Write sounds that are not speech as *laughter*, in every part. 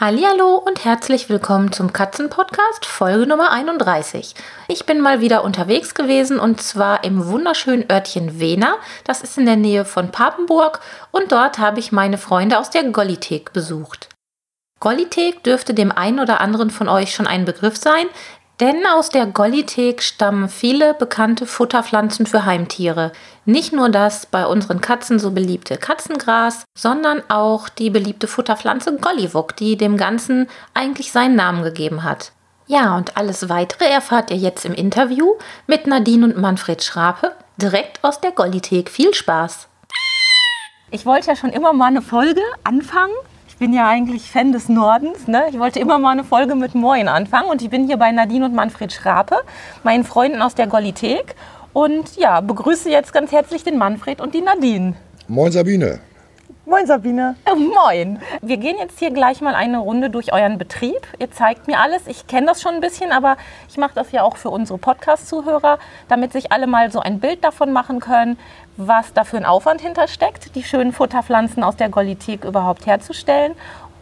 Hallo und herzlich willkommen zum Katzenpodcast Folge Nummer 31. Ich bin mal wieder unterwegs gewesen und zwar im wunderschönen Örtchen Wena. Das ist in der Nähe von Papenburg und dort habe ich meine Freunde aus der Gollithek besucht. Gollithek dürfte dem einen oder anderen von euch schon ein Begriff sein, denn aus der Gollithek stammen viele bekannte Futterpflanzen für Heimtiere. Nicht nur das bei unseren Katzen so beliebte Katzengras, sondern auch die beliebte Futterpflanze Gollywog, die dem Ganzen eigentlich seinen Namen gegeben hat. Ja, und alles weitere erfahrt ihr jetzt im Interview mit Nadine und Manfred Schrape, direkt aus der Gollithek. Viel Spaß! Ich wollte ja schon immer mal eine Folge anfangen bin ja eigentlich Fan des Nordens. Ne? Ich wollte immer mal eine Folge mit Moin anfangen und ich bin hier bei Nadine und Manfred Schrape, meinen Freunden aus der Gollithek. Und ja, begrüße jetzt ganz herzlich den Manfred und die Nadine. Moin Sabine. Moin Sabine. Äh, moin. Wir gehen jetzt hier gleich mal eine Runde durch euren Betrieb. Ihr zeigt mir alles. Ich kenne das schon ein bisschen, aber ich mache das ja auch für unsere Podcast-Zuhörer, damit sich alle mal so ein Bild davon machen können, was da für ein Aufwand hintersteckt, die schönen Futterpflanzen aus der Golithik überhaupt herzustellen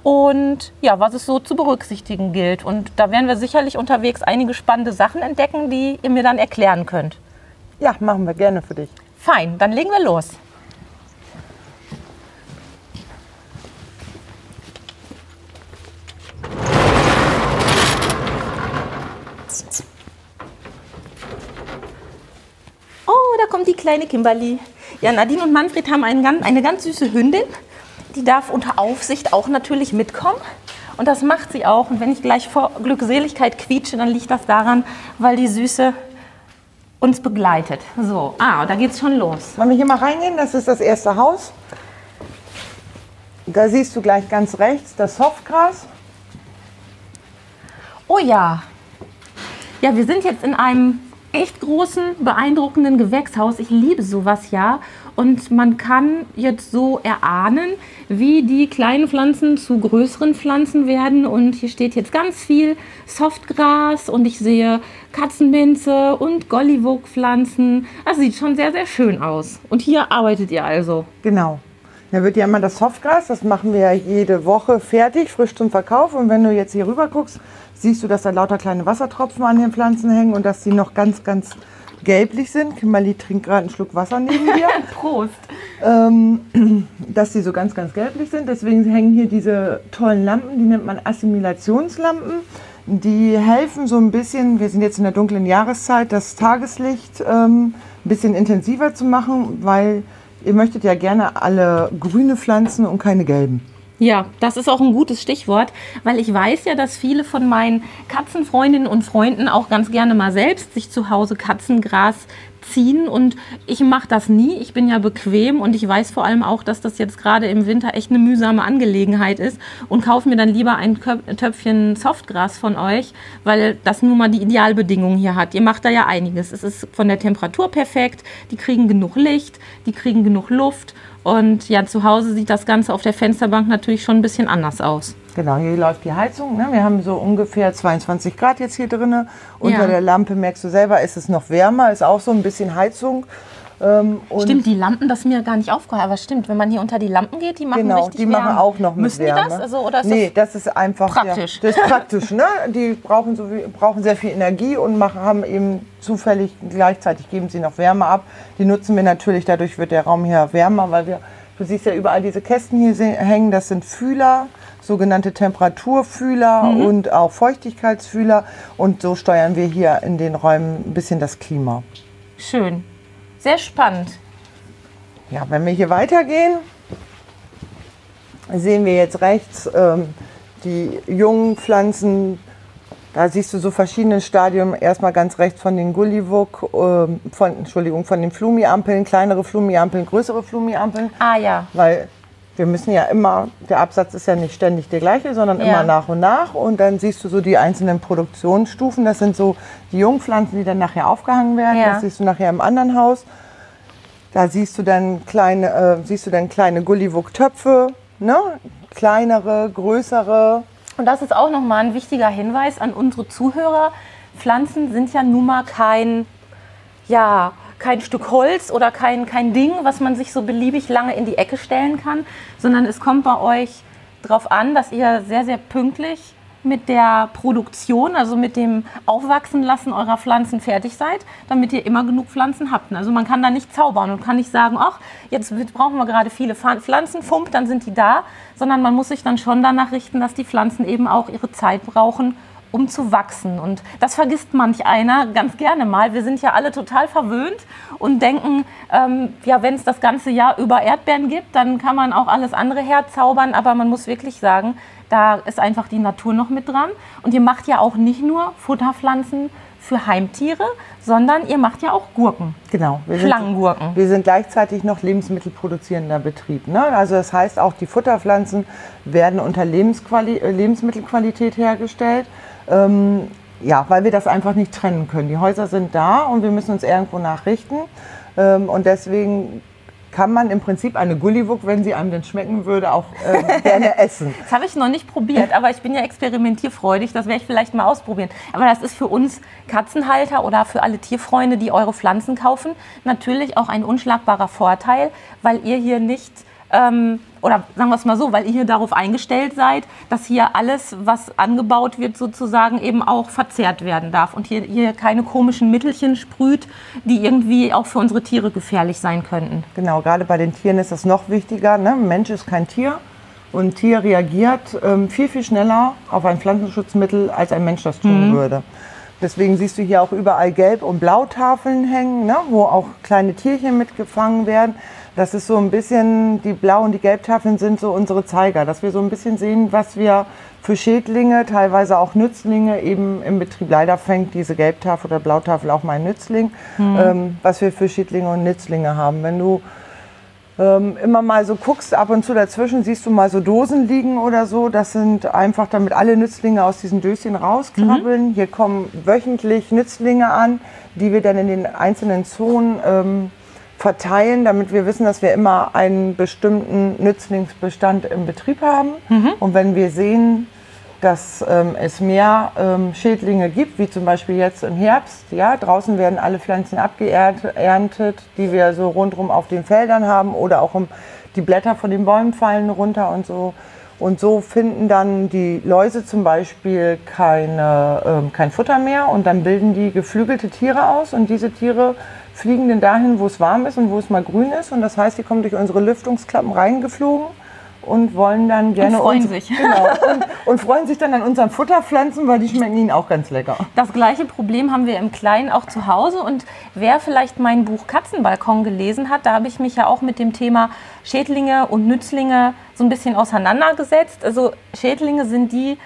und ja, was es so zu berücksichtigen gilt. Und da werden wir sicherlich unterwegs einige spannende Sachen entdecken, die ihr mir dann erklären könnt. Ja, machen wir gerne für dich. Fein, dann legen wir los. Oh, da kommt die kleine Kimberly. Ja, Nadine und Manfred haben einen, eine ganz süße Hündin. Die darf unter Aufsicht auch natürlich mitkommen. Und das macht sie auch. Und wenn ich gleich vor Glückseligkeit quietsche, dann liegt das daran, weil die Süße uns begleitet. So, ah, da geht's schon los. Wollen wir hier mal reingehen? Das ist das erste Haus. Da siehst du gleich ganz rechts das Softgras. Oh ja. Ja, wir sind jetzt in einem echt großen, beeindruckenden Gewächshaus. Ich liebe sowas ja. Und man kann jetzt so erahnen, wie die kleinen Pflanzen zu größeren Pflanzen werden. Und hier steht jetzt ganz viel Softgras und ich sehe Katzenminze und Gollywog-Pflanzen. Das sieht schon sehr, sehr schön aus. Und hier arbeitet ihr also. Genau. Da wird ja immer das Softgras, das machen wir ja jede Woche fertig, frisch zum Verkauf. Und wenn du jetzt hier rüber guckst, siehst du, dass da lauter kleine Wassertropfen an den Pflanzen hängen und dass sie noch ganz, ganz gelblich sind. Kimberly trinkt gerade einen Schluck Wasser neben *laughs* dir. Prost! Ähm, *clears throat* dass sie so ganz, ganz gelblich sind. Deswegen hängen hier diese tollen Lampen, die nennt man Assimilationslampen. Die helfen so ein bisschen, wir sind jetzt in der dunklen Jahreszeit, das Tageslicht ähm, ein bisschen intensiver zu machen, weil ihr möchtet ja gerne alle grüne Pflanzen und keine gelben. Ja, das ist auch ein gutes Stichwort, weil ich weiß ja, dass viele von meinen Katzenfreundinnen und Freunden auch ganz gerne mal selbst sich zu Hause Katzengras ziehen und ich mache das nie. Ich bin ja bequem und ich weiß vor allem auch, dass das jetzt gerade im Winter echt eine mühsame Angelegenheit ist und kaufe mir dann lieber ein Töpfchen Softgras von euch, weil das nun mal die Idealbedingungen hier hat. Ihr macht da ja einiges. Es ist von der Temperatur perfekt, die kriegen genug Licht, die kriegen genug Luft und ja, zu Hause sieht das Ganze auf der Fensterbank natürlich schon ein bisschen anders aus. Genau, hier läuft die Heizung. Ne? Wir haben so ungefähr 22 Grad jetzt hier drin. Unter ja. der Lampe merkst du selber, ist es noch wärmer, ist auch so ein bisschen Heizung. Ähm, stimmt, die Lampen, das ist mir gar nicht aufgefallen. Aber stimmt, wenn man hier unter die Lampen geht, die machen genau, richtig die machen auch noch mit Müssen Wärme. die das? Also, oder ist nee, das, das ist einfach praktisch. Ja, das ist praktisch. Ne? Die brauchen, so brauchen sehr viel Energie und machen, haben eben zufällig gleichzeitig geben sie noch Wärme ab. Die nutzen wir natürlich, dadurch wird der Raum hier wärmer, weil wir, du siehst ja überall diese Kästen hier hängen, das sind Fühler sogenannte Temperaturfühler mhm. und auch Feuchtigkeitsfühler. Und so steuern wir hier in den Räumen ein bisschen das Klima. Schön. Sehr spannend. Ja, wenn wir hier weitergehen, sehen wir jetzt rechts ähm, die jungen Pflanzen. Da siehst du so verschiedene Stadien. Erstmal ganz rechts von den Gulliwok, äh, von, Entschuldigung, von den Flumi-Ampeln, kleinere Flumi-Ampeln, größere Flumi-Ampeln. Ah ja. Weil wir müssen ja immer, der Absatz ist ja nicht ständig der gleiche, sondern ja. immer nach und nach. Und dann siehst du so die einzelnen Produktionsstufen. Das sind so die Jungpflanzen, die dann nachher aufgehangen werden. Ja. Das siehst du nachher im anderen Haus. Da siehst du dann kleine, äh, siehst du dann kleine Gulliwug-Töpfe, ne? kleinere, größere. Und das ist auch nochmal ein wichtiger Hinweis an unsere Zuhörer. Pflanzen sind ja nun mal kein, ja, kein Stück Holz oder kein, kein Ding, was man sich so beliebig lange in die Ecke stellen kann, sondern es kommt bei euch darauf an, dass ihr sehr, sehr pünktlich mit der Produktion, also mit dem Aufwachsenlassen eurer Pflanzen fertig seid, damit ihr immer genug Pflanzen habt. Also man kann da nicht zaubern und kann nicht sagen, ach, jetzt brauchen wir gerade viele Pflanzen, fump, dann sind die da, sondern man muss sich dann schon danach richten, dass die Pflanzen eben auch ihre Zeit brauchen, um zu wachsen. Und das vergisst manch einer ganz gerne mal. Wir sind ja alle total verwöhnt und denken, ähm, ja, wenn es das ganze Jahr über Erdbeeren gibt, dann kann man auch alles andere herzaubern. Aber man muss wirklich sagen, da ist einfach die Natur noch mit dran. Und ihr macht ja auch nicht nur Futterpflanzen für Heimtiere, sondern ihr macht ja auch Gurken. Genau. Wir Schlangengurken. Sind, wir sind gleichzeitig noch lebensmittelproduzierender Betrieb. Ne? Also das heißt, auch die Futterpflanzen werden unter Lebensquali äh, Lebensmittelqualität hergestellt. Ähm, ja, weil wir das einfach nicht trennen können. Die Häuser sind da und wir müssen uns irgendwo nachrichten. Ähm, und deswegen kann man im Prinzip eine Gulliwuk, wenn sie einem denn schmecken würde, auch äh, *laughs* gerne essen. Das habe ich noch nicht probiert, aber ich bin ja experimentierfreudig, das werde ich vielleicht mal ausprobieren. Aber das ist für uns Katzenhalter oder für alle Tierfreunde, die eure Pflanzen kaufen, natürlich auch ein unschlagbarer Vorteil, weil ihr hier nicht ähm, oder sagen wir es mal so, weil ihr hier darauf eingestellt seid, dass hier alles, was angebaut wird, sozusagen eben auch verzehrt werden darf und hier, hier keine komischen Mittelchen sprüht, die irgendwie auch für unsere Tiere gefährlich sein könnten. Genau, gerade bei den Tieren ist das noch wichtiger. Ne? Ein Mensch ist kein Tier und ein Tier reagiert ähm, viel, viel schneller auf ein Pflanzenschutzmittel, als ein Mensch das tun mhm. würde. Deswegen siehst du hier auch überall Gelb- und Blautafeln hängen, ne? wo auch kleine Tierchen mitgefangen werden. Das ist so ein bisschen, die Blau- und die Gelbtafeln sind so unsere Zeiger, dass wir so ein bisschen sehen, was wir für Schädlinge, teilweise auch Nützlinge eben im Betrieb. Leider fängt diese Gelbtafel oder Blautafel auch mal ein Nützling, mhm. ähm, was wir für Schädlinge und Nützlinge haben. Wenn du ähm, immer mal so guckst, ab und zu dazwischen siehst du mal so Dosen liegen oder so. Das sind einfach, damit alle Nützlinge aus diesen Döschen rauskrabbeln. Mhm. Hier kommen wöchentlich Nützlinge an, die wir dann in den einzelnen Zonen ähm, verteilen, damit wir wissen, dass wir immer einen bestimmten Nützlingsbestand im Betrieb haben. Mhm. Und wenn wir sehen, dass ähm, es mehr ähm, Schädlinge gibt, wie zum Beispiel jetzt im Herbst, ja, draußen werden alle Pflanzen abgeerntet, die wir so rundherum auf den Feldern haben oder auch um, die Blätter von den Bäumen fallen runter und so. Und so finden dann die Läuse zum Beispiel keine, ähm, kein Futter mehr und dann bilden die geflügelte Tiere aus und diese Tiere fliegen dann dahin, wo es warm ist und wo es mal grün ist. Und das heißt, die kommen durch unsere Lüftungsklappen reingeflogen und wollen dann gerne und freuen uns, sich *laughs* genau, und, und, freuen sich dann an unseren Futterpflanzen, weil die schmecken ihnen auch ganz lecker. Das gleiche Problem haben wir im Kleinen auch zu Hause und wer vielleicht mein Buch Katzenbalkon gelesen hat, da habe ich mich ja auch mit dem Thema Schädlinge und Nützlinge so ein bisschen auseinandergesetzt. Also Schädlinge sind die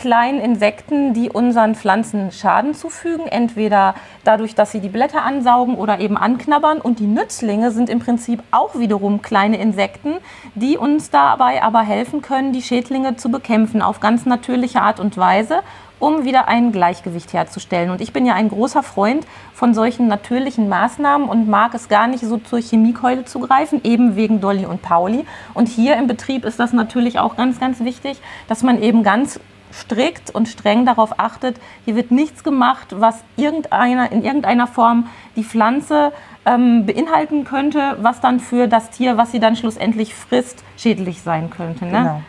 kleinen Insekten, die unseren Pflanzen Schaden zufügen, entweder dadurch, dass sie die Blätter ansaugen oder eben anknabbern. Und die Nützlinge sind im Prinzip auch wiederum kleine Insekten, die uns dabei aber helfen können, die Schädlinge zu bekämpfen auf ganz natürliche Art und Weise um wieder ein Gleichgewicht herzustellen. Und ich bin ja ein großer Freund von solchen natürlichen Maßnahmen und mag es gar nicht so zur Chemiekeule zu greifen, eben wegen Dolly und Pauli. Und hier im Betrieb ist das natürlich auch ganz, ganz wichtig, dass man eben ganz strikt und streng darauf achtet, hier wird nichts gemacht, was irgendeiner, in irgendeiner Form die Pflanze ähm, beinhalten könnte, was dann für das Tier, was sie dann schlussendlich frisst, schädlich sein könnte. Ne? Genau.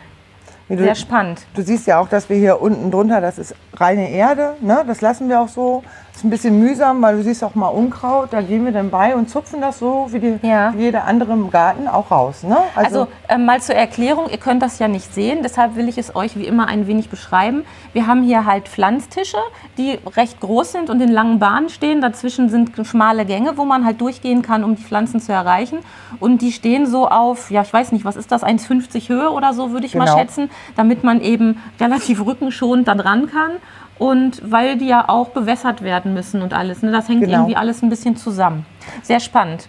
Du, Sehr spannend. Du siehst ja auch, dass wir hier unten drunter, das ist reine Erde, ne? das lassen wir auch so ist ein bisschen mühsam, weil du siehst auch mal Unkraut, da gehen wir dann bei und zupfen das so wie, die, ja. wie jeder andere im Garten auch raus. Ne? Also, also äh, mal zur Erklärung, ihr könnt das ja nicht sehen, deshalb will ich es euch wie immer ein wenig beschreiben. Wir haben hier halt Pflanztische, die recht groß sind und in langen Bahnen stehen. Dazwischen sind schmale Gänge, wo man halt durchgehen kann, um die Pflanzen zu erreichen. Und die stehen so auf, ja ich weiß nicht, was ist das, 1,50 Höhe oder so würde ich genau. mal schätzen, damit man eben relativ rückenschonend da dran kann und weil die ja auch bewässert werden müssen und alles. Ne? Das hängt genau. irgendwie alles ein bisschen zusammen. Sehr spannend.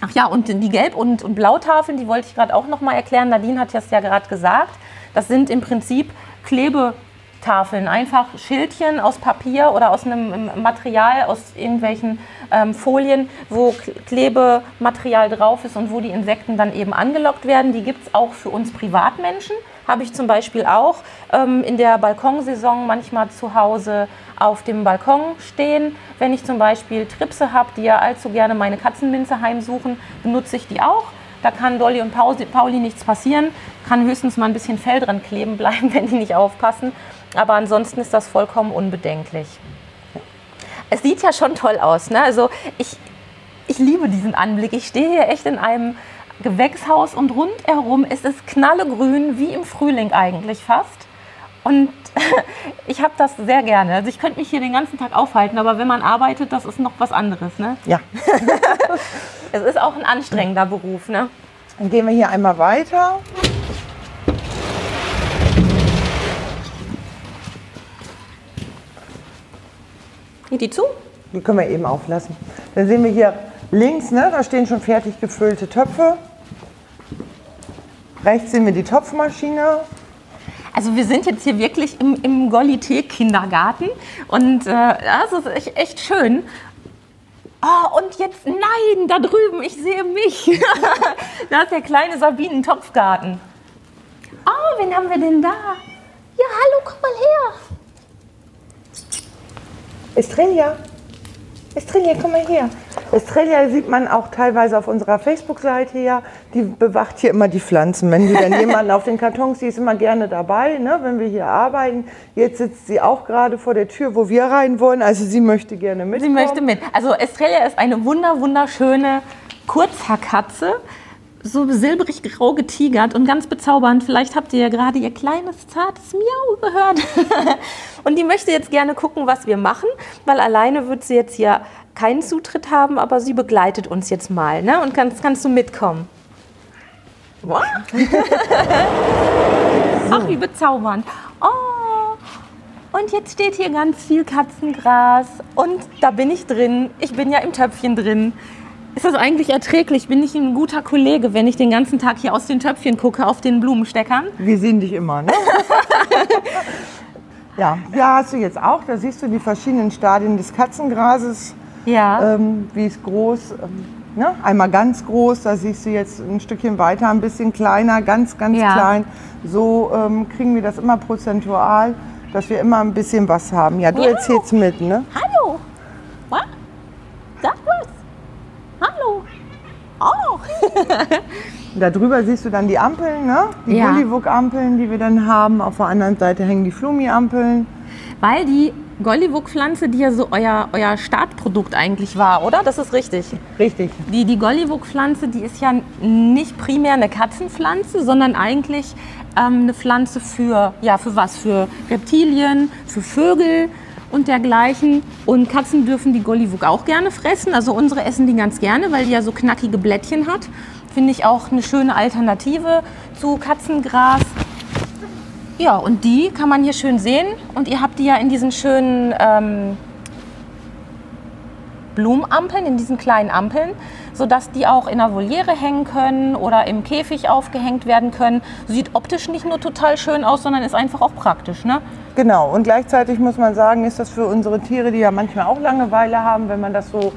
Ach ja, und die Gelb- und, und Blautafeln, die wollte ich gerade auch noch mal erklären. Nadine hat das ja gerade gesagt. Das sind im Prinzip Klebe, Tafeln, einfach Schildchen aus Papier oder aus einem Material, aus irgendwelchen ähm, Folien, wo Klebematerial drauf ist und wo die Insekten dann eben angelockt werden. Die gibt es auch für uns Privatmenschen. Habe ich zum Beispiel auch ähm, in der Balkonsaison manchmal zu Hause auf dem Balkon stehen. Wenn ich zum Beispiel Tripse habe, die ja allzu gerne meine Katzenminze heimsuchen, benutze ich die auch. Da kann Dolly und Pauli nichts passieren, kann höchstens mal ein bisschen Fell dran kleben bleiben, *laughs* wenn die nicht aufpassen. Aber ansonsten ist das vollkommen unbedenklich. Es sieht ja schon toll aus. Ne? Also ich, ich liebe diesen Anblick. Ich stehe hier echt in einem Gewächshaus und rundherum ist es knallegrün, wie im Frühling eigentlich fast. Und *laughs* ich habe das sehr gerne. Also ich könnte mich hier den ganzen Tag aufhalten, aber wenn man arbeitet, das ist noch was anderes. Ne? Ja. *laughs* es ist auch ein anstrengender Beruf. Ne? Dann gehen wir hier einmal weiter. Geht die zu? Die können wir eben auflassen. Dann sehen wir hier links, ne, da stehen schon fertig gefüllte Töpfe. Rechts sehen wir die Topfmaschine. Also wir sind jetzt hier wirklich im, im Golité-Kindergarten und äh, das ist echt, echt schön. Oh, und jetzt, nein, da drüben, ich sehe mich. *laughs* da ist der kleine Sabinen-Topfgarten. Oh, wen haben wir denn da? Ja, hallo, komm mal her. Estrella. Estrella, komm mal her. Estrella sieht man auch teilweise auf unserer Facebook-Seite ja. Die bewacht hier immer die Pflanzen. Wenn du dann *laughs* jemanden auf den Kartons, die ist immer gerne dabei, ne, wenn wir hier arbeiten. Jetzt sitzt sie auch gerade vor der Tür, wo wir rein wollen. Also sie möchte gerne mit. Sie möchte mit. Also Estrella ist eine wunder, wunderschöne Kurzhaarkatze so silbrig grau getigert und ganz bezaubernd. Vielleicht habt ihr ja gerade ihr kleines, zartes Miau gehört. *laughs* und die möchte jetzt gerne gucken, was wir machen, weil alleine wird sie jetzt hier keinen Zutritt haben, aber sie begleitet uns jetzt mal. Ne? Und kannst, kannst du mitkommen? Wow. *laughs* Ach, wie bezaubernd. Oh, und jetzt steht hier ganz viel Katzengras und da bin ich drin. Ich bin ja im Töpfchen drin. Ist das eigentlich erträglich? Bin ich ein guter Kollege, wenn ich den ganzen Tag hier aus den Töpfchen gucke, auf den Blumensteckern? Wir sehen dich immer, ne? *laughs* ja, ja, hast du jetzt auch. Da siehst du die verschiedenen Stadien des Katzengrases. Ja. Ähm, wie es groß, ähm, ne? einmal ganz groß, da siehst du jetzt ein Stückchen weiter, ein bisschen kleiner, ganz, ganz Ja. klein. So ähm, kriegen wir das immer prozentual, dass wir immer ein bisschen was haben. Ja, du Ja. erzählst mit, ne? Hallo. Was? Sag was. Hallo. Oh. *laughs* Da drüber siehst du dann die Ampeln, ne? Die Ja. Bullywug-Ampeln, die wir dann haben. Auf der anderen Seite hängen die Flumi-Ampeln. Weil die Gollywug-Pflanze, die ja so euer, euer Startprodukt eigentlich war, oder? Das ist richtig. Richtig. Die, die Gollywug-Pflanze, die ist ja nicht primär eine Katzenpflanze, sondern eigentlich ähm, eine Pflanze für, ja, für was? Für Reptilien, für Vögel und dergleichen. Und Katzen dürfen die Gollywug auch gerne fressen. Also unsere essen die ganz gerne, weil die ja so knackige Blättchen hat. Finde ich auch eine schöne Alternative zu Katzengras. Ja, und die kann man hier schön sehen. Und ihr habt die ja in diesen schönen ähm, Blumenampeln, in diesen kleinen Ampeln, sodass die auch in der Voliere hängen können oder im Käfig aufgehängt werden können. Sieht optisch nicht nur total schön aus, sondern ist einfach auch praktisch. Ne? Genau. Und gleichzeitig muss man sagen, ist das für unsere Tiere, die ja manchmal auch Langeweile haben, wenn man das so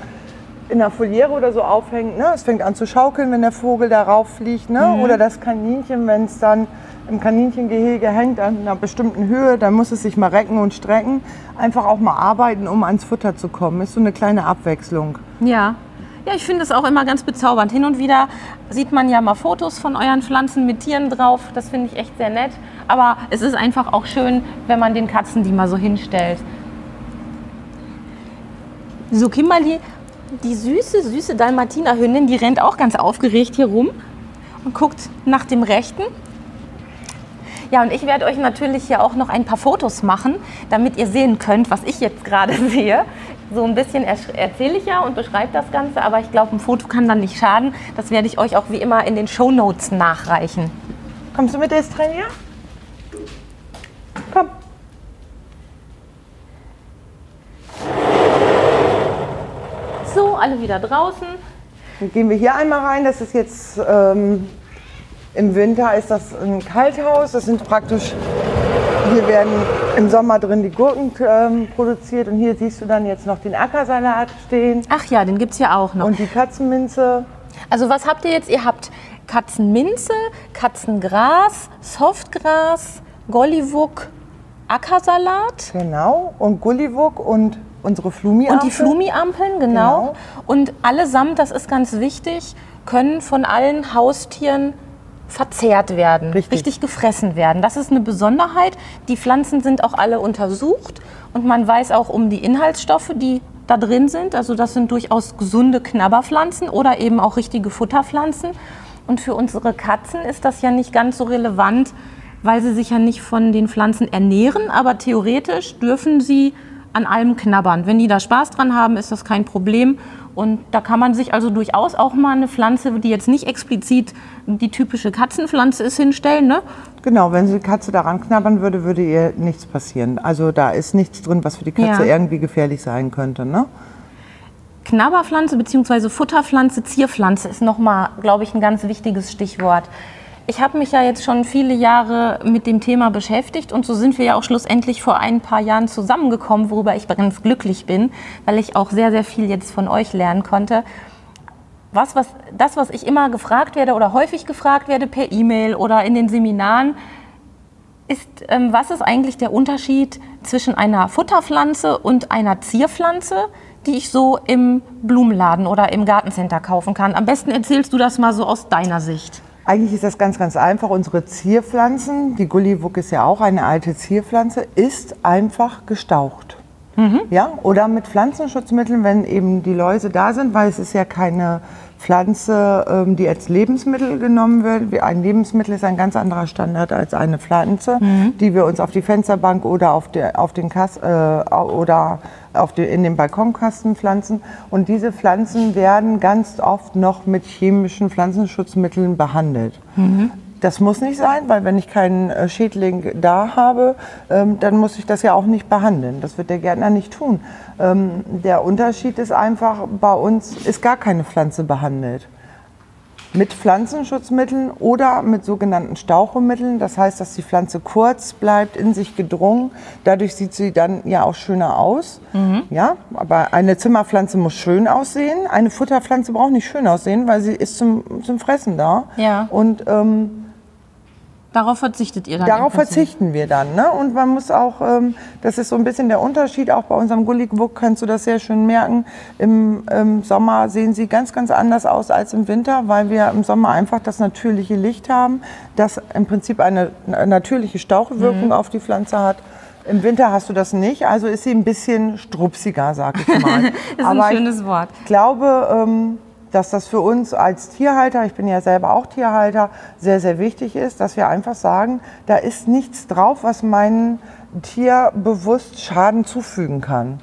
in der Foliere oder so aufhängt. Ne? Es fängt an zu schaukeln, wenn der Vogel darauf fliegt. Ne? Oder das Kaninchen, wenn es dann im Kaninchengehege hängt an einer bestimmten Höhe, dann muss es sich mal recken und strecken. Einfach auch mal arbeiten, um ans Futter zu kommen. Ist so eine kleine Abwechslung. Ja. Ja, ich finde es auch immer ganz bezaubernd. Hin und wieder sieht man ja mal Fotos von euren Pflanzen mit Tieren drauf. Das finde ich echt sehr nett. Aber es ist einfach auch schön, wenn man den Katzen die mal so hinstellt. So, Kimberly, die süße, süße Dalmatinerhündin, die rennt auch ganz aufgeregt hier rum und guckt nach dem Rechten. Ja, und ich werde euch natürlich hier auch noch ein paar Fotos machen, damit ihr sehen könnt, was ich jetzt gerade *laughs* sehe. So ein bisschen erzähle ich ja und beschreibe das Ganze, aber ich glaube, ein Foto kann dann nicht schaden. Das werde ich euch auch wie immer in den Shownotes nachreichen. Kommst du mit, Estrella? Komm. So, alle wieder draußen. Dann gehen wir hier einmal rein. Das ist jetzt ähm, im Winter ist das ein Kalthaus. Das sind praktisch hier werden im Sommer drin die Gurken ähm, produziert und hier siehst du dann jetzt noch den Ackersalat stehen Ach ja, den gibt es ja auch noch. und die Katzenminze. Also was habt ihr jetzt? Ihr habt Katzenminze, Katzengras, Softgras, Golliwok, Ackersalat Genau. Und Gulliwuk und unsere Flumi. und die Flumi-Ampeln, genau. Genau. Und allesamt, das ist ganz wichtig, können von allen Haustieren verzehrt werden, Richtig. gefressen werden. Das ist eine Besonderheit. Die Pflanzen sind auch alle untersucht und man weiß auch um die Inhaltsstoffe, die da drin sind. Also das sind durchaus gesunde Knabberpflanzen oder eben auch richtige Futterpflanzen. Und für unsere Katzen ist das ja nicht ganz so relevant, weil sie sich ja nicht von den Pflanzen ernähren, aber theoretisch dürfen sie an allem knabbern. Wenn die da Spaß dran haben, ist das kein Problem. Und da kann man sich also durchaus auch mal eine Pflanze, die jetzt nicht explizit die typische Katzenpflanze ist, hinstellen. Ne? Genau, wenn die Katze daran knabbern würde, würde ihr nichts passieren. Also da ist nichts drin, was für die Katze Ja. irgendwie gefährlich sein könnte. Ne? Knabberpflanze bzw. Futterpflanze, Zierpflanze ist nochmal, glaube ich, ein ganz wichtiges Stichwort. Ich habe mich ja jetzt schon viele Jahre mit dem Thema beschäftigt und so sind wir ja auch schlussendlich vor ein paar Jahren zusammengekommen, worüber ich ganz glücklich bin, weil ich auch sehr, sehr viel jetzt von euch lernen konnte. Was, was, das, was ich immer gefragt werde oder häufig gefragt werde per E-Mail oder in den Seminaren, ist, ähm, was ist eigentlich der Unterschied zwischen einer Futterpflanze und einer Zierpflanze, die ich so im Blumenladen oder im Gartencenter kaufen kann? Am besten erzählst du das mal so aus deiner Sicht. Eigentlich ist das ganz, ganz einfach. Unsere Zierpflanzen, die Gulliwuk ist ja auch eine alte Zierpflanze, ist einfach gestaucht. Ja, oder mit Pflanzenschutzmitteln, wenn eben die Läuse da sind, weil es ist ja keine Pflanze, ähm, die als Lebensmittel genommen wird. Ein Lebensmittel ist ein ganz anderer Standard als eine Pflanze, die wir uns auf die Fensterbank oder auf, der, auf den Kass, äh, oder auf die, in den Balkonkasten pflanzen. Und diese Pflanzen werden ganz oft noch mit chemischen Pflanzenschutzmitteln behandelt. Das muss nicht sein, weil wenn ich keinen äh, Schädling da habe, ähm, dann muss ich das ja auch nicht behandeln. Das wird der Gärtner nicht tun. Ähm, der Unterschied ist einfach, bei uns ist gar keine Pflanze behandelt. Mit Pflanzenschutzmitteln oder mit sogenannten Stauchemitteln. Das heißt, dass die Pflanze kurz bleibt, in sich gedrungen. Dadurch sieht sie dann ja auch schöner aus. Ja, aber eine Zimmerpflanze muss schön aussehen. Eine Futterpflanze braucht nicht schön aussehen, weil sie ist zum, zum Fressen da. Ja. Und ähm, Darauf verzichtet ihr dann? Darauf verzichten wir dann. Ne? Und man muss auch, ähm, das ist so ein bisschen der Unterschied, auch bei unserem Gullikwuck kannst du das sehr schön merken. Im, im Sommer sehen sie ganz, ganz anders aus als im Winter, weil wir im Sommer einfach das natürliche Licht haben, das im Prinzip eine, natürliche Stauchewirkung Mhm. auf die Pflanze hat. Im Winter hast du das nicht, also ist sie ein bisschen strupsiger, sag ich mal. *laughs* Ist ein Aber ich schönes Wort. glaube, ähm, dass das für uns als Tierhalter, ich bin ja selber auch Tierhalter, sehr, sehr wichtig ist, dass wir einfach sagen, da ist nichts drauf, was meinem Tier bewusst Schaden zufügen kann.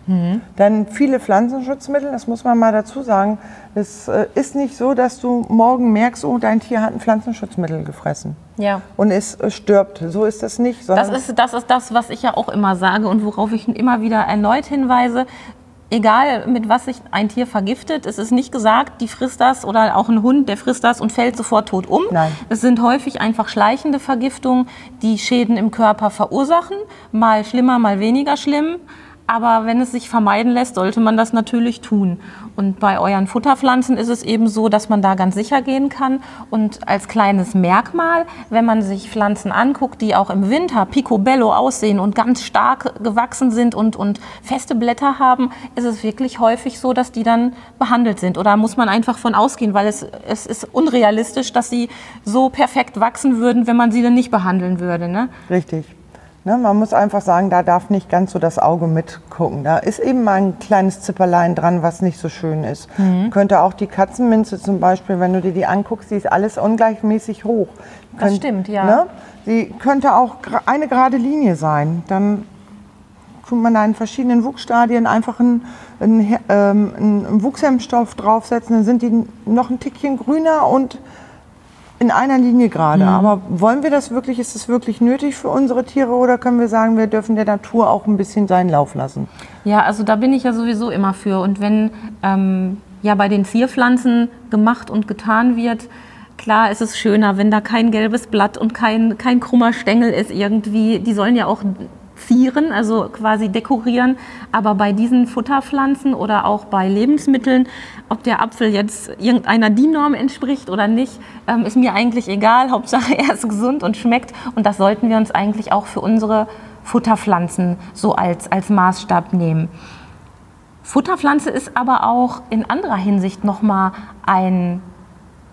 Denn viele Pflanzenschutzmittel, das muss man mal dazu sagen, es äh, ist nicht so, dass du morgen merkst, oh, dein Tier hat ein Pflanzenschutzmittel gefressen Ja. und es äh, stirbt. So ist das nicht. Das ist, das ist das, was ich ja auch immer sage und worauf ich immer wieder erneut hinweise. Egal, mit was sich ein Tier vergiftet, es ist nicht gesagt, die frisst das oder auch ein Hund, der frisst das und fällt sofort tot um. Nein. Es sind häufig einfach schleichende Vergiftungen, die Schäden im Körper verursachen. Mal schlimmer, mal weniger schlimm. Aber wenn es sich vermeiden lässt, sollte man das natürlich tun. Und bei euren Futterpflanzen ist es eben so, dass man da ganz sicher gehen kann. Und als kleines Merkmal, wenn man sich Pflanzen anguckt, die auch im Winter picobello aussehen und ganz stark gewachsen sind und, und feste Blätter haben, ist es wirklich häufig so, dass die dann behandelt sind. Oder muss man einfach von ausgehen, weil es, es ist unrealistisch, dass sie so perfekt wachsen würden, wenn man sie dann nicht behandeln würde. Ne? Richtig. Ne, man muss einfach sagen, da darf nicht ganz so das Auge mitgucken. Da ist eben mal ein kleines Zipperlein dran, was nicht so schön ist. Könnte auch die Katzenminze zum Beispiel, wenn du dir die anguckst, die ist alles ungleichmäßig hoch. Das stimmt, ja. Ne? Die könnte auch eine gerade Linie sein. Dann tut man da in verschiedenen Wuchsstadien einfach einen, einen, ähm, einen Wuchshemmstoff draufsetzen, dann sind die noch ein Tickchen grüner und in einer Linie gerade. Mhm. Aber wollen wir das wirklich, ist das wirklich nötig für unsere Tiere oder können wir sagen, wir dürfen der Natur auch ein bisschen seinen Lauf lassen? Ja, also da bin ich ja sowieso immer für. Und wenn ähm, ja bei den Zierpflanzen gemacht und getan wird, Klar, es ist schöner, wenn da kein gelbes Blatt und kein, kein krummer Stängel ist irgendwie. Die sollen ja auch zieren, also quasi dekorieren. Aber bei diesen Futterpflanzen oder auch bei Lebensmitteln, ob der Apfel jetzt irgendeiner DIN-Norm entspricht oder nicht, ähm, ist mir eigentlich egal. *laughs* Hauptsache er ist gesund und schmeckt. Und das sollten wir uns eigentlich auch für unsere Futterpflanzen so als, als Maßstab nehmen. Futterpflanze ist aber auch in anderer Hinsicht nochmal ein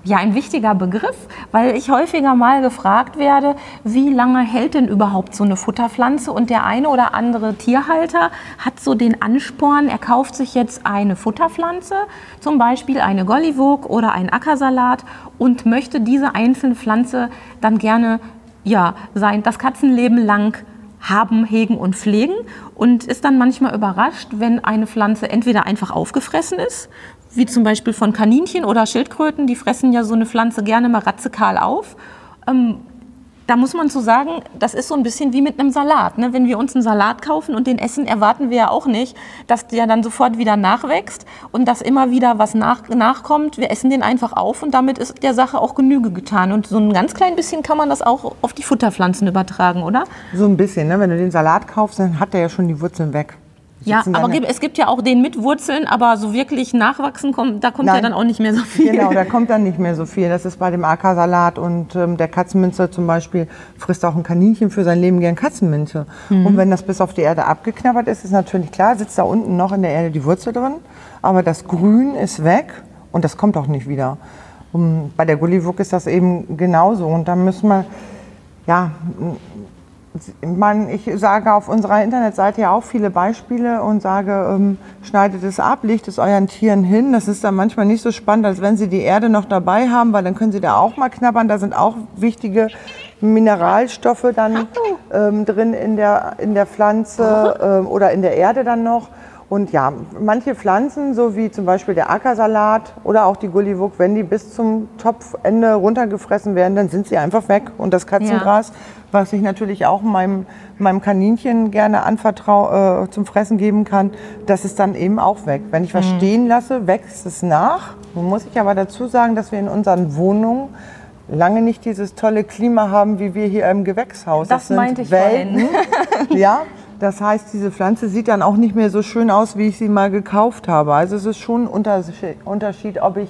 ja, ein wichtiger Begriff, weil ich häufiger mal gefragt werde, wie lange hält denn überhaupt so eine Futterpflanze? Und der eine oder andere Tierhalter hat so den Ansporn, er kauft sich jetzt eine Futterpflanze, zum Beispiel eine Gollivog oder einen Ackersalat und möchte diese einzelne Pflanze dann gerne ja, sein, das Katzenleben lang haben, hegen und pflegen und ist dann manchmal überrascht, wenn eine Pflanze entweder einfach aufgefressen ist, wie zum Beispiel von Kaninchen oder Schildkröten, die fressen ja so eine Pflanze gerne mal ratzekal auf. Ähm, da muss man zu sagen, das ist so ein bisschen wie mit einem Salat. Ne? Wenn wir uns einen Salat kaufen und den essen, erwarten wir ja auch nicht, dass der dann sofort wieder nachwächst und dass immer wieder was nach, nachkommt. Wir essen den einfach auf und damit ist der Sache auch Genüge getan. Und so ein ganz klein bisschen kann man das auch auf die Futterpflanzen übertragen, oder? So ein bisschen. Ne? Wenn du den Salat kaufst, dann hat der ja schon die Wurzeln weg. Ja, aber es gibt ja auch den mit Wurzeln, aber so wirklich nachwachsen kommt, da kommt Nein. ja dann auch nicht mehr so viel. Genau, da kommt dann nicht mehr so viel. Das ist bei dem Ackersalat und ähm, der Katzenminze zum Beispiel frisst auch ein Kaninchen für sein Leben gern Katzenminze. Mhm. Und wenn das bis auf die Erde abgeknabbert ist, ist natürlich klar, sitzt da unten noch in der Erde die Wurzel drin, aber das Grün ist weg und das kommt auch nicht wieder. Und bei der Gulliwuck ist das eben genauso und da müssen wir ja, man, ich sage auf unserer Internetseite ja auch viele Beispiele und sage, ähm, schneidet es ab, legt es euren Tieren hin. Das ist dann manchmal nicht so spannend, als wenn sie die Erde noch dabei haben, weil dann können sie da auch mal knabbern. Da sind auch wichtige Mineralstoffe dann ähm, drin in der, in der Pflanze ähm, oder in der Erde dann noch. Und ja, manche Pflanzen, so wie zum Beispiel der Ackersalat oder auch die Gulliwuck, wenn die bis zum Topfende runtergefressen werden, dann sind sie einfach weg. Und das Katzengras, ja. was ich natürlich auch meinem, meinem Kaninchen gerne anvertraue, äh, zum Fressen geben kann, das ist dann eben auch weg. Wenn ich was mhm. stehen lasse, wächst es nach. Nun muss ich aber dazu sagen, dass wir in unseren Wohnungen lange nicht dieses tolle Klima haben, wie wir hier im Gewächshaus. Das, das meinte ich Welten. vorhin. *laughs* ja, das heißt, diese Pflanze sieht dann auch nicht mehr so schön aus, wie ich sie mal gekauft habe. Also es ist schon ein Unterschied, ob ich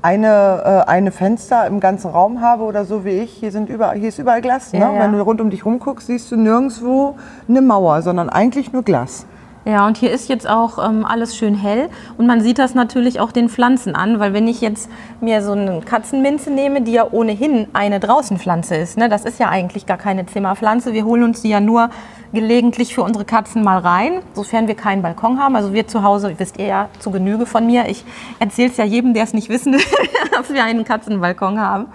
eine, äh, eine Fenster im ganzen Raum habe oder so wie ich. Hier, sind überall, hier ist überall Glas. Ne? Ja, ja. Wenn du rund um dich rumguckst, siehst du nirgendwo eine Mauer, sondern eigentlich nur Glas. Ja, und hier ist jetzt auch ähm, alles schön hell und man sieht das natürlich auch den Pflanzen an, weil wenn ich jetzt mir so eine Katzenminze nehme, die ja ohnehin eine Draußenpflanze ist, ne, das ist ja eigentlich gar keine Zimmerpflanze, wir holen uns die ja nur gelegentlich für unsere Katzen mal rein, sofern wir keinen Balkon haben. Also wir zu Hause, wisst ihr ja zu Genüge von mir. Ich erzähle es ja jedem, der es nicht wissen will, *laughs* dass wir einen Katzenbalkon haben.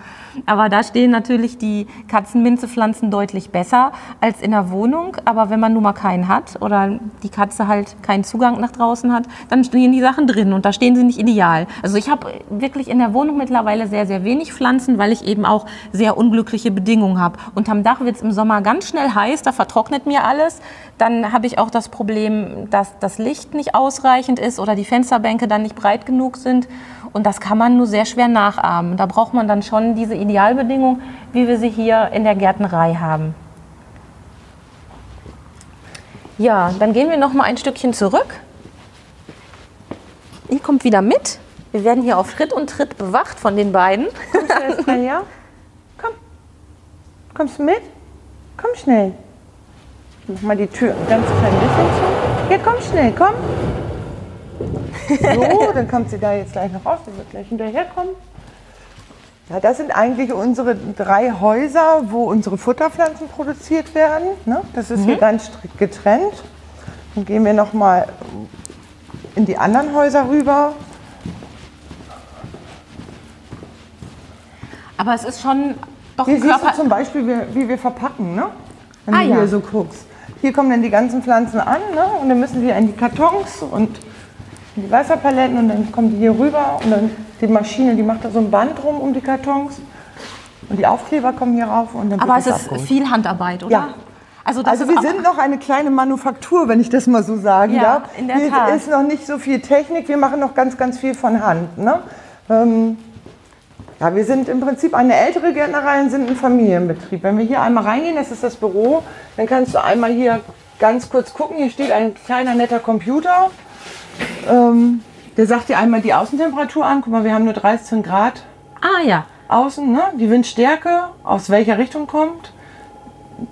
Aber da stehen natürlich die Katzenminzepflanzen deutlich besser als in der Wohnung. Aber wenn man nun mal keinen hat oder die Katze halt keinen Zugang nach draußen hat, dann stehen die Sachen drin und da stehen sie nicht ideal. Also ich habe wirklich in der Wohnung mittlerweile sehr, sehr wenig Pflanzen, weil ich eben auch sehr unglückliche Bedingungen habe. Unterm Dach wird es im Sommer ganz schnell heiß, da vertrocknet mir alles. Dann habe ich auch das Problem, dass das Licht nicht ausreichend ist oder die Fensterbänke dann nicht breit genug sind. Und das kann man nur sehr schwer nachahmen. Da braucht man dann schon diese Idealbedingungen, wie wir sie hier in der Gärtnerei haben. Ja, dann gehen wir noch mal ein Stückchen zurück. Ihr kommt wieder mit. Wir werden hier auf Schritt und Tritt bewacht von den beiden. Du jetzt mal her? Komm. Kommst du mit? Komm schnell. Mach mal die Tür ganz klein bisschen zu. Ja, komm schnell, komm. So, dann kommt sie da jetzt gleich noch raus. Sie wird gleich hinterherkommen. Ja, das sind eigentlich unsere drei Häuser, wo unsere Futterpflanzen produziert werden. Ne? Das ist mhm. hier ganz strikt getrennt. Dann gehen wir noch mal in die anderen Häuser rüber. Aber es ist schon doch Hier siehst du zum Beispiel, wie, wie wir verpacken, ne? wenn ah, du ja. hier so guckst. Hier kommen dann die ganzen Pflanzen an ne? und dann müssen die in die Kartons und die Wasserpaletten und dann kommen die hier rüber und dann die Maschine, die macht da so ein Band rum um die Kartons und die Aufkleber kommen hier rauf und dann Aber es ist abgeholt. viel Handarbeit, oder? Ja. Also, also wir sind noch eine kleine Manufaktur, wenn ich das mal so sagen ja, darf. In der Tat. Hier ist noch nicht so viel Technik, wir machen noch ganz, ganz viel von Hand. Ne? Ähm, Ja, wir sind im Prinzip eine ältere Gärtnerei und sind ein Familienbetrieb. Wenn wir hier einmal reingehen, das ist das Büro, dann kannst du einmal hier ganz kurz gucken. Hier steht ein kleiner netter Computer. Ähm, der sagt dir einmal die Außentemperatur an. Guck mal, wir haben nur 13 Grad Ah ja. außen, ne? die Windstärke, aus welcher Richtung kommt,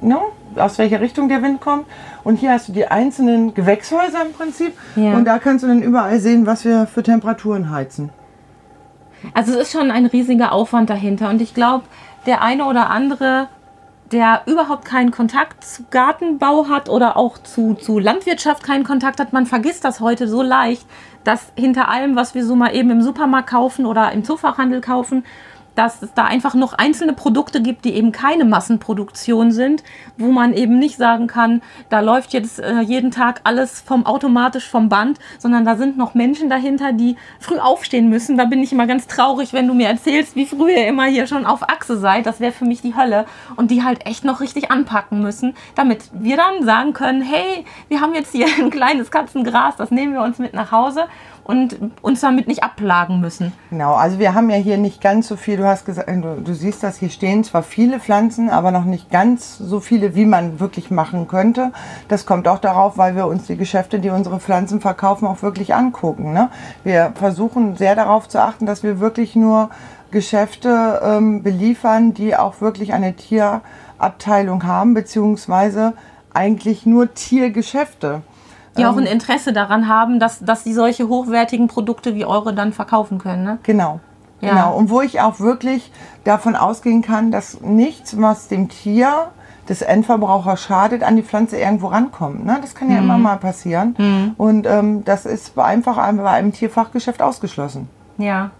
ne? aus welcher Richtung der Wind kommt. Und hier hast du die einzelnen Gewächshäuser im Prinzip. Ja. Und da kannst du dann überall sehen, was wir für Temperaturen heizen. Also es ist schon ein riesiger Aufwand dahinter. Und ich glaube, der eine oder andere, der überhaupt keinen Kontakt zu Gartenbau hat oder auch zu, zu Landwirtschaft keinen Kontakt hat, man vergisst das heute so leicht, dass hinter allem, was wir so mal eben im Supermarkt kaufen oder im Zoofachhandel kaufen, dass es da einfach noch einzelne Produkte gibt, die eben keine Massenproduktion sind, wo man eben nicht sagen kann, da läuft jetzt äh, jeden Tag alles vom automatisch vom Band, sondern da sind noch Menschen dahinter, die früh aufstehen müssen. Da bin ich immer ganz traurig, wenn du mir erzählst, wie früh ihr immer hier schon auf Achse seid. Das wäre für mich die Hölle und die halt echt noch richtig anpacken müssen, damit wir dann sagen können, hey, wir haben jetzt hier *laughs* ein kleines Katzengras, das nehmen wir uns mit nach Hause und uns damit nicht abplagen müssen. Genau, also wir haben ja hier nicht ganz so viel. Du hast gesagt, du, du siehst das, hier stehen zwar viele Pflanzen, aber noch nicht ganz so viele, wie man wirklich machen könnte. Das kommt auch darauf, weil wir uns die Geschäfte, die unsere Pflanzen verkaufen, auch wirklich angucken. Ne? Wir versuchen sehr darauf zu achten, dass wir wirklich nur Geschäfte ähm, beliefern, die auch wirklich eine Tierabteilung haben, beziehungsweise eigentlich nur Tiergeschäfte. Die auch ein Interesse daran haben, dass, dass sie solche hochwertigen Produkte wie eure dann verkaufen können. Ne? Genau. Ja. Genau. Und wo ich auch wirklich davon ausgehen kann, dass nichts, was dem Tier des Endverbrauchers schadet, an die Pflanze irgendwo rankommt. Ne? Das kann ja immer mal passieren. Und ähm, das ist einfach bei einem Tierfachgeschäft ausgeschlossen. Ja.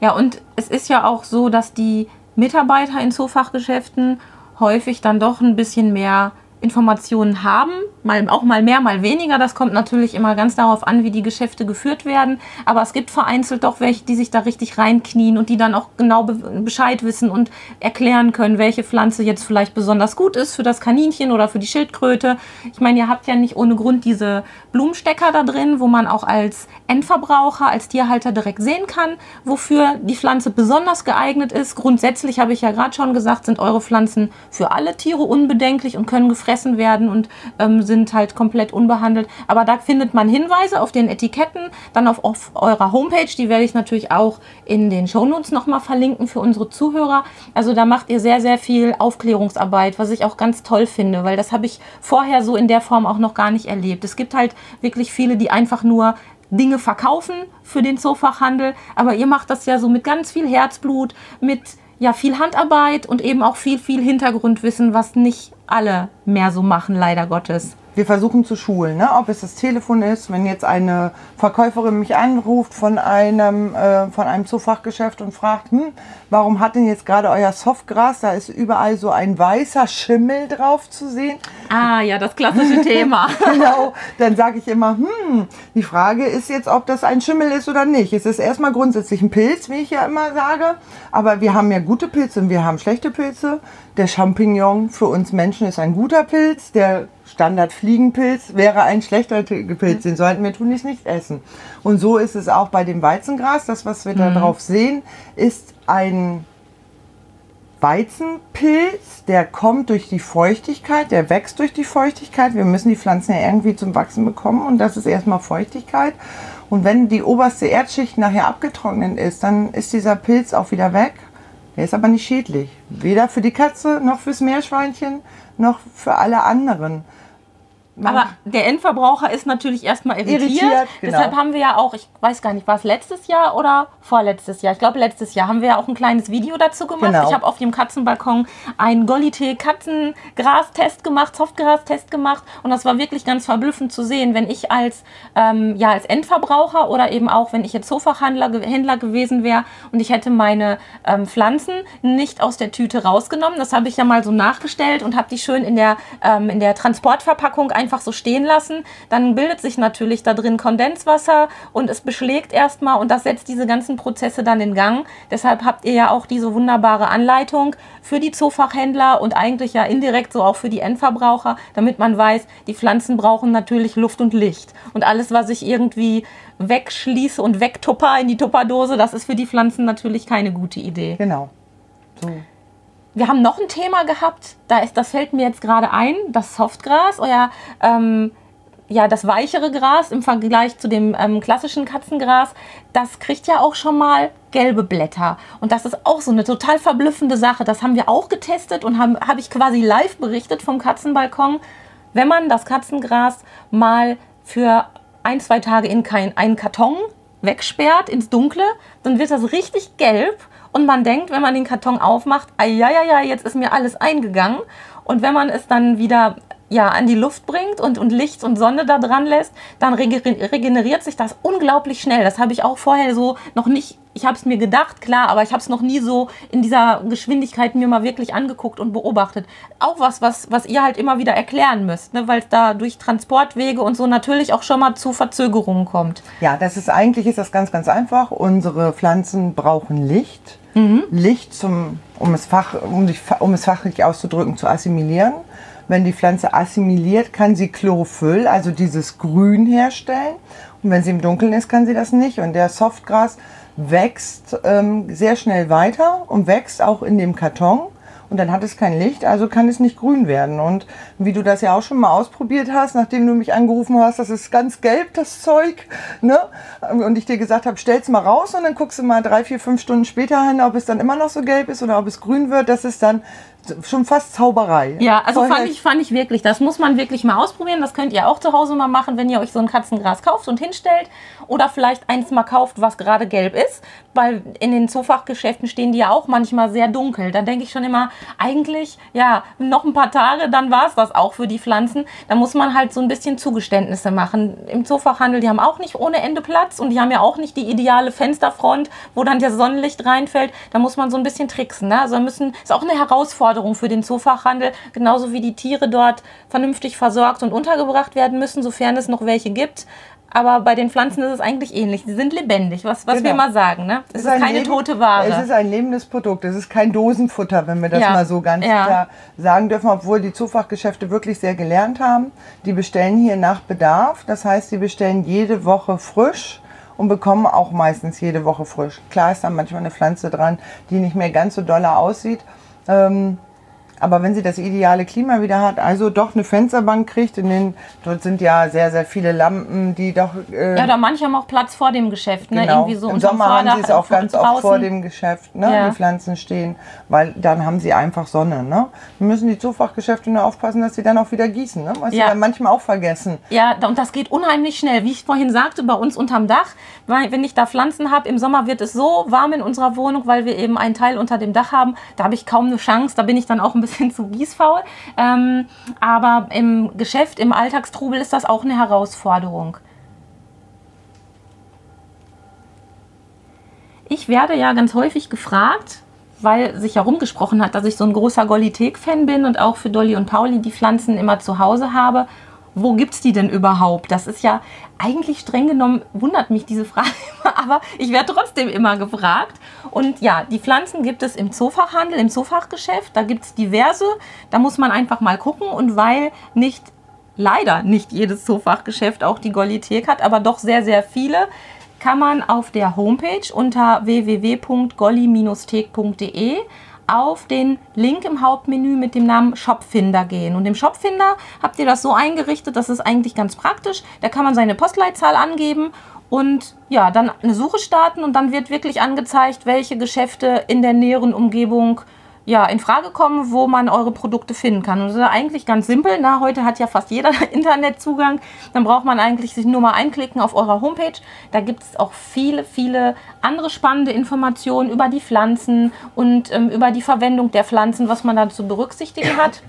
Ja, und es ist ja auch so, dass die Mitarbeiter in Zoofachgeschäften häufig dann doch ein bisschen mehr Informationen haben, mal, auch mal mehr, mal weniger. Das kommt natürlich immer ganz darauf an, wie die Geschäfte geführt werden. Aber es gibt vereinzelt doch welche, die sich da richtig reinknien und die dann auch genau be Bescheid wissen und erklären können, welche Pflanze jetzt vielleicht besonders gut ist für das Kaninchen oder für die Schildkröte. Ich meine, ihr habt ja nicht ohne Grund diese Blumenstecker da drin, wo man auch als Endverbraucher, als Tierhalter direkt sehen kann, wofür die Pflanze besonders geeignet ist. Grundsätzlich habe ich ja gerade schon gesagt, sind eure Pflanzen für alle Tiere unbedenklich und können gefressen werden und ähm, sind halt komplett unbehandelt. Aber da findet man Hinweise auf den Etiketten, dann auf, auf eurer Homepage. Die werde ich natürlich auch in den Shownotes nochmal verlinken für unsere Zuhörer. Also da macht ihr sehr, sehr viel Aufklärungsarbeit, was ich auch ganz toll finde, weil das habe ich vorher so in der Form auch noch gar nicht erlebt. Es gibt halt wirklich viele, die einfach nur Dinge verkaufen für den Zoofachhandel, aber ihr macht das ja so mit ganz viel Herzblut, mit ja viel Handarbeit und eben auch viel, viel Hintergrundwissen, was nicht alle mehr so machen, leider Gottes. Wir versuchen zu schulen, ne? ob es das Telefon ist, wenn jetzt eine Verkäuferin mich anruft von einem, äh, von einem Zoofachgeschäft und fragt, hm, warum hat denn jetzt gerade euer Softgras, da ist überall so ein weißer Schimmel drauf zu sehen. Ah ja, das klassische *laughs* Thema. genau, dann sage ich immer, hm, die Frage ist jetzt, ob das ein Schimmel ist oder nicht. Es ist erstmal grundsätzlich ein Pilz, wie ich ja immer sage, aber wir haben ja gute Pilze und wir haben schlechte Pilze. Der Champignon für uns Menschen ist ein guter Pilz, der Standard-Fliegenpilz wäre ein schlechter Pilz, den sollten wir tunlichst nicht essen. Und so ist es auch bei dem Weizengras. Das, was wir da drauf sehen, ist ein Weizenpilz, der kommt durch die Feuchtigkeit, der wächst durch die Feuchtigkeit. Wir müssen die Pflanzen ja irgendwie zum Wachsen bekommen und das ist erstmal Feuchtigkeit. Und wenn die oberste Erdschicht nachher abgetrocknet ist, dann ist dieser Pilz auch wieder weg. Der ist aber nicht schädlich. Weder für die Katze, noch fürs Meerschweinchen, noch für alle anderen. Aber der Endverbraucher ist natürlich erstmal irritiert. Irritiert, genau. Deshalb haben wir ja auch, ich weiß gar nicht, war es letztes Jahr oder vorletztes Jahr? Ich glaube, letztes Jahr haben wir ja auch ein kleines Video dazu gemacht. Genau. Ich habe auf dem Katzenbalkon einen Golite Katzengras-Test gemacht, Softgras-Test gemacht. Und das war wirklich ganz verblüffend zu sehen, wenn ich als, ähm, ja, als Endverbraucher oder eben auch, wenn ich jetzt Zoofachhändler ge- Händler gewesen wäre und ich hätte meine ähm, Pflanzen nicht aus der Tüte rausgenommen. Das habe ich ja mal so nachgestellt und habe die schön in der, ähm, in der Transportverpackung einfach einfach so stehen lassen, dann bildet sich natürlich da drin Kondenswasser und es beschlägt erstmal und das setzt diese ganzen Prozesse dann in Gang. Deshalb habt ihr ja auch diese wunderbare Anleitung für die Zoofachhändler und eigentlich ja indirekt so auch für die Endverbraucher, damit man weiß, die Pflanzen brauchen natürlich Luft und Licht. Und alles, was ich irgendwie wegschließe und wegtupper in die Tupperdose, das ist für die Pflanzen natürlich keine gute Idee. Genau. So. Wir haben noch ein Thema gehabt, da ist, das fällt mir jetzt gerade ein, das Softgras, euer ähm, ja, das weichere Gras im Vergleich zu dem ähm, klassischen Katzengras, das kriegt ja auch schon mal gelbe Blätter. Und das ist auch so eine total verblüffende Sache. Das haben wir auch getestet und habe hab ich quasi live berichtet vom Katzenbalkon. Wenn man das Katzengras mal für ein, zwei Tage in kein, einen Karton wegsperrt ins Dunkle, dann wird das richtig gelb und man denkt, wenn man den Karton aufmacht, ja, jetzt ist mir alles eingegangen. Und wenn man es dann wieder ja, an die Luft bringt und, und Licht und Sonne da dran lässt, dann regeneriert sich das unglaublich schnell. Das habe ich auch vorher so noch nicht, ich habe es mir gedacht, klar, aber ich habe es noch nie so in dieser Geschwindigkeit mir mal wirklich angeguckt und beobachtet. Auch was, was, was ihr halt immer wieder erklären müsst, ne? weil es da durch Transportwege und so natürlich auch schon mal zu Verzögerungen kommt. Ja, das ist eigentlich ist das ganz, ganz einfach. Unsere Pflanzen brauchen Licht. Mhm. Licht, zum, um, es fach, um, sich, um es fachlich auszudrücken, zu assimilieren. Wenn die Pflanze assimiliert, kann sie Chlorophyll, also dieses Grün herstellen. Und wenn sie im Dunkeln ist, kann sie das nicht. Und der Softgras wächst ähm, sehr schnell weiter und wächst auch in dem Karton. Und dann hat es kein Licht, also kann es nicht grün werden. Und wie du das ja auch schon mal ausprobiert hast, nachdem du mich angerufen hast, das ist ganz gelb, das Zeug. Ne? Und ich dir gesagt habe, stell's mal raus und dann guckst du mal drei, vier, fünf Stunden später hin, ob es dann immer noch so gelb ist oder ob es grün wird. Das ist dann schon fast Zauberei. Ja, also fand ich, fand ich wirklich. Das muss man wirklich mal ausprobieren. Das könnt ihr auch zu Hause mal machen, wenn ihr euch so ein Katzengras kauft und hinstellt. Oder vielleicht eins mal kauft, was gerade gelb ist. Weil in den Zoofachgeschäften stehen die ja auch manchmal sehr dunkel. Da denke ich schon immer, eigentlich, ja, noch ein paar Tage, dann war es das auch für die Pflanzen. Da muss man halt so ein bisschen Zugeständnisse machen. Im Zoofachhandel, die haben auch nicht ohne Ende Platz und die haben ja auch nicht die ideale Fensterfront, wo dann der Sonnenlicht reinfällt. Da muss man so ein bisschen tricksen. Ne? Also müssen, ist auch eine Herausforderung Herausforderung für den Zoofachhandel, genauso wie die Tiere dort vernünftig versorgt und untergebracht werden müssen, sofern es noch welche gibt. Aber bei den Pflanzen ist es eigentlich ähnlich. Sie sind lebendig, was, was genau. wir mal sagen. Ne? Es, es ist, ist keine Leben, tote Ware. Es ist ein lebendes Produkt. Es ist kein Dosenfutter, wenn wir das ja. mal so ganz ja. klar sagen dürfen, obwohl die Zoofachgeschäfte wirklich sehr gelernt haben. Die bestellen hier nach Bedarf. Das heißt, sie bestellen jede Woche frisch und bekommen auch meistens jede Woche frisch. Klar ist da manchmal eine Pflanze dran, die nicht mehr ganz so doll aussieht. Ähm, aber wenn sie das ideale Klima wieder hat, also doch eine Fensterbank kriegt, in den, dort sind ja sehr, sehr viele Lampen, die doch. Äh, ja, da manche haben auch Platz vor dem Geschäft, ne? Genau. Irgendwie so Im Sommer haben sie es auch ganz draußen. oft vor dem Geschäft, ne? Ja. Die Pflanzen stehen, weil dann haben sie einfach Sonne, ne? Wir müssen die Zufachgeschäfte nur aufpassen, dass sie dann auch wieder gießen, ne? Was ja. sie dann manchmal auch vergessen. Ja, und das geht unheimlich schnell. Wie ich vorhin sagte, bei uns unterm Dach, weil wenn ich da Pflanzen habe, im Sommer wird es so warm in unserer Wohnung, weil wir eben einen Teil unter dem Dach haben. Da habe ich kaum eine Chance. Da bin ich dann auch ein bisschen bisschen zu gießfaul. Ähm, aber im Geschäft, im Alltagstrubel ist das auch eine Herausforderung. Ich werde ja ganz häufig gefragt, weil sich herumgesprochen hat, dass ich so ein großer Golithek-Fan bin und auch für Dolly und Pauli die Pflanzen immer zu Hause habe wo gibt es die denn überhaupt? Das ist ja eigentlich streng genommen, wundert mich diese Frage *laughs* immer, aber ich werde trotzdem immer gefragt. Und ja, die Pflanzen gibt es im Zoofachhandel, im Zoofachgeschäft, da gibt es diverse, da muss man einfach mal gucken und weil nicht, leider nicht jedes Zoofachgeschäft auch die Gollithek hat, aber doch sehr, sehr viele, kann man auf der Homepage unter www.golli-thek.de auf den Link im Hauptmenü mit dem Namen Shopfinder gehen. Und im Shopfinder habt ihr das so eingerichtet, das ist eigentlich ganz praktisch. Da kann man seine Postleitzahl angeben und ja, dann eine Suche starten und dann wird wirklich angezeigt, welche Geschäfte in der näheren Umgebung ja, in Frage kommen, wo man eure Produkte finden kann. Und das ist eigentlich ganz simpel. Na, heute hat ja fast jeder *laughs* Internetzugang. Dann braucht man eigentlich sich nur mal einklicken auf eurer Homepage. Da gibt es auch viele, viele andere spannende Informationen über die Pflanzen und ähm, über die Verwendung der Pflanzen, was man da zu berücksichtigen hat.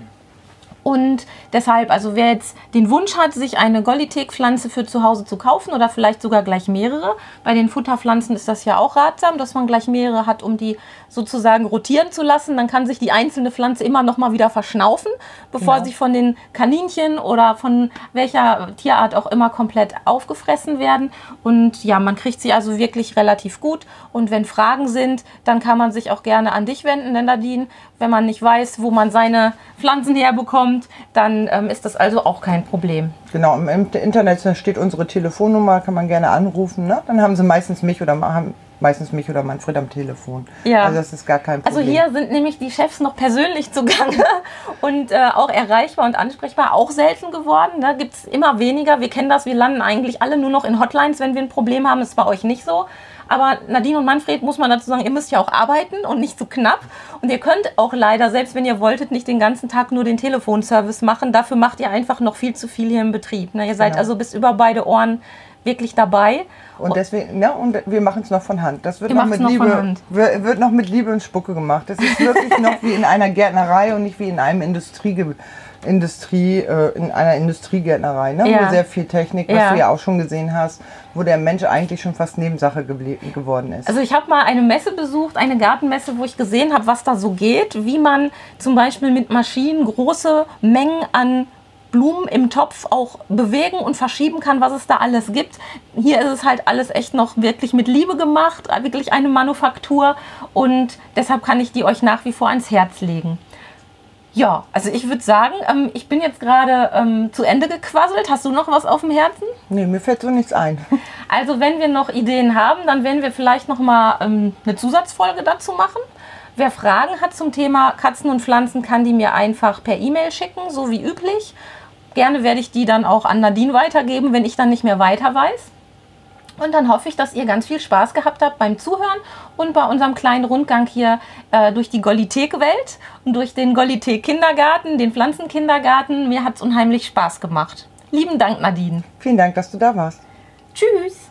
Und deshalb, also wer jetzt den Wunsch hat, sich eine Golithek-Pflanze für zu Hause zu kaufen oder vielleicht sogar gleich mehrere, bei den Futterpflanzen ist das ja auch ratsam, dass man gleich mehrere hat, um die sozusagen rotieren zu lassen. Dann kann sich die einzelne Pflanze immer noch mal wieder verschnaufen, bevor Genau. sie von den Kaninchen oder von welcher Tierart auch immer komplett aufgefressen werden. Und ja, man kriegt sie also wirklich relativ gut. Und wenn Fragen sind, dann kann man sich auch gerne an dich wenden, denn Nadine, wenn man nicht weiß, wo man seine Pflanzen herbekommt, dann ähm, ist das also auch kein Problem. Genau, im Internet steht unsere Telefonnummer, kann man gerne anrufen. Ne? Dann haben sie meistens mich oder haben meistens mich oder Manfred am Telefon. Ja. Also das ist gar kein Also Problem. hier sind nämlich die Chefs noch persönlich zugange *laughs* und äh, auch erreichbar und ansprechbar, auch selten geworden. Da gibt es immer weniger. Wir kennen das, wir landen eigentlich alle nur noch in Hotlines, wenn wir ein Problem haben. ist bei euch nicht so. Aber Nadine und Manfred muss man dazu sagen, ihr müsst ja auch arbeiten und nicht zu knapp. Und ihr könnt auch leider, selbst wenn ihr wolltet, nicht den ganzen Tag nur den Telefonservice machen. Dafür macht ihr einfach noch viel zu viel hier im Betrieb. Ne? Ihr seid Genau. also bis über beide Ohren wirklich dabei. Und deswegen, ja, und wir machen es noch von Hand. Das wird noch mit noch Liebe, wird noch mit Liebe und Spucke gemacht. Das ist wirklich noch wie in einer Gärtnerei und nicht wie in einem Industrie, Industrie äh, in einer Industriegärtnerei, ne? Ja. wo sehr viel Technik, was Ja. du ja auch schon gesehen hast, wo der Mensch eigentlich schon fast Nebensache geble- geworden ist. Also ich habe mal eine Messe besucht, eine Gartenmesse, wo ich gesehen habe, was da so geht, wie man zum Beispiel mit Maschinen große Mengen an Blumen im Topf auch bewegen und verschieben kann, was es da alles gibt. Hier ist es halt alles echt noch wirklich mit Liebe gemacht, wirklich eine Manufaktur und deshalb kann ich die euch nach wie vor ans Herz legen. Ja, also ich würde sagen, ähm, ich bin jetzt gerade ähm, zu Ende gequasselt. Hast du noch was auf dem Herzen? nee, mir fällt so nichts ein. *laughs* Also wenn wir noch Ideen haben, dann werden wir vielleicht noch mal ähm, eine Zusatzfolge dazu machen. Wer Fragen hat zum Thema Katzen und Pflanzen, kann die mir einfach per E-Mail schicken, so wie üblich. Gerne werde ich die dann auch an Nadine weitergeben, wenn ich dann nicht mehr weiter weiß. Und dann hoffe ich, dass ihr ganz viel Spaß gehabt habt beim Zuhören und bei unserem kleinen Rundgang hier äh, durch die Golithek-Welt und durch den Golithek-Kindergarten, den Pflanzenkindergarten. Mir hat es unheimlich Spaß gemacht. Lieben Dank, Nadine. Vielen Dank, dass du da warst. Tschüss.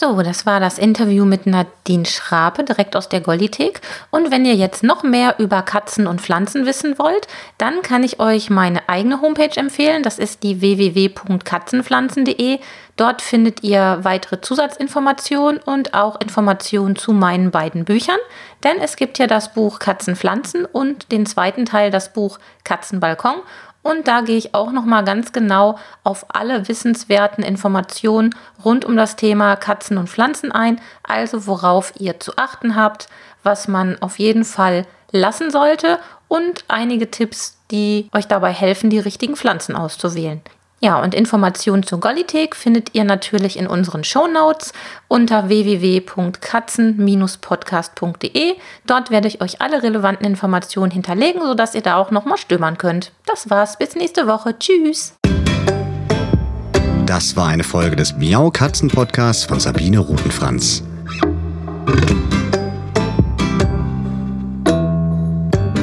So, das war das Interview mit Nadine Schrape direkt aus der Gollithek. Und wenn ihr jetzt noch mehr über Katzen und Pflanzen wissen wollt, dann kann ich euch meine eigene Homepage empfehlen. Das ist die www.katzenpflanzen.de. Dort findet ihr weitere Zusatzinformationen und auch Informationen zu meinen beiden Büchern. Denn es gibt ja das Buch Katzenpflanzen und den zweiten Teil, das Buch Katzenbalkon. Und da gehe ich auch noch mal ganz genau auf alle wissenswerten Informationen rund um das Thema Katzen und Pflanzen ein, also worauf ihr zu achten habt, was man auf jeden Fall lassen sollte und einige Tipps, die euch dabei helfen, die richtigen Pflanzen auszuwählen. Ja, und Informationen zur Gollithek findet ihr natürlich in unseren Shownotes unter www.katzen-podcast.de. Dort werde ich euch alle relevanten Informationen hinterlegen, sodass ihr da auch nochmal stöbern könnt. Das war's, bis nächste Woche. Tschüss! Das war eine Folge des Miau Katzen Podcasts von Sabine Rutenfranz.